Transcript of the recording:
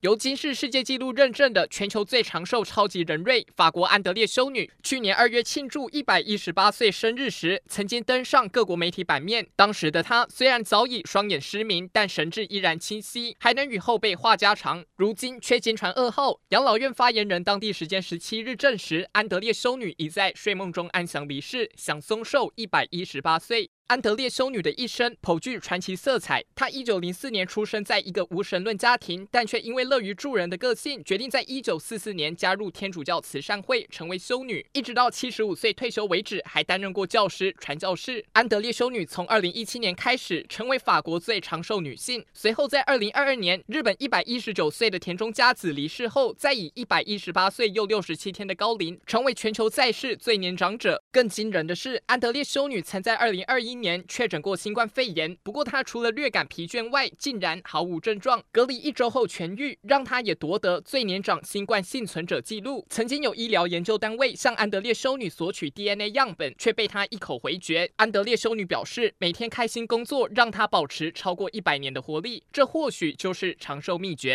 由金氏世界纪录认证的全球最长寿超级人瑞法国安德烈修女，去年二月庆祝一百一十八岁生日时，曾经登上各国媒体版面。当时的她虽然早已双眼失明，但神智依然清晰，还能与后辈话家常。如今却惊传噩耗，养老院发言人当地时间十七日证实，安德烈修女已在睡梦中安详离世，享松寿一百一十八岁。安德烈修女的一生颇具传奇色彩。她一九零四年出生在一个无神论家庭，但却因为乐于助人的个性，决定在一九四四年加入天主教慈善会，成为修女。一直到七十五岁退休为止，还担任过教师、传教士。安德烈修女从二零一七年开始成为法国最长寿女性。随后在二零二二年，日本一百一十九岁的田中佳子离世后，再以一百一十八岁又六十七天的高龄，成为全球在世最年长者。更惊人的是，安德烈修女曾在二零二一年确诊过新冠肺炎，不过他除了略感疲倦外，竟然毫无症状。隔离一周后痊愈，让他也夺得最年长新冠幸存者记录。曾经有医疗研究单位向安德烈修女索取 DNA 样本，却被他一口回绝。安德烈修女表示，每天开心工作让他保持超过一百年的活力，这或许就是长寿秘诀。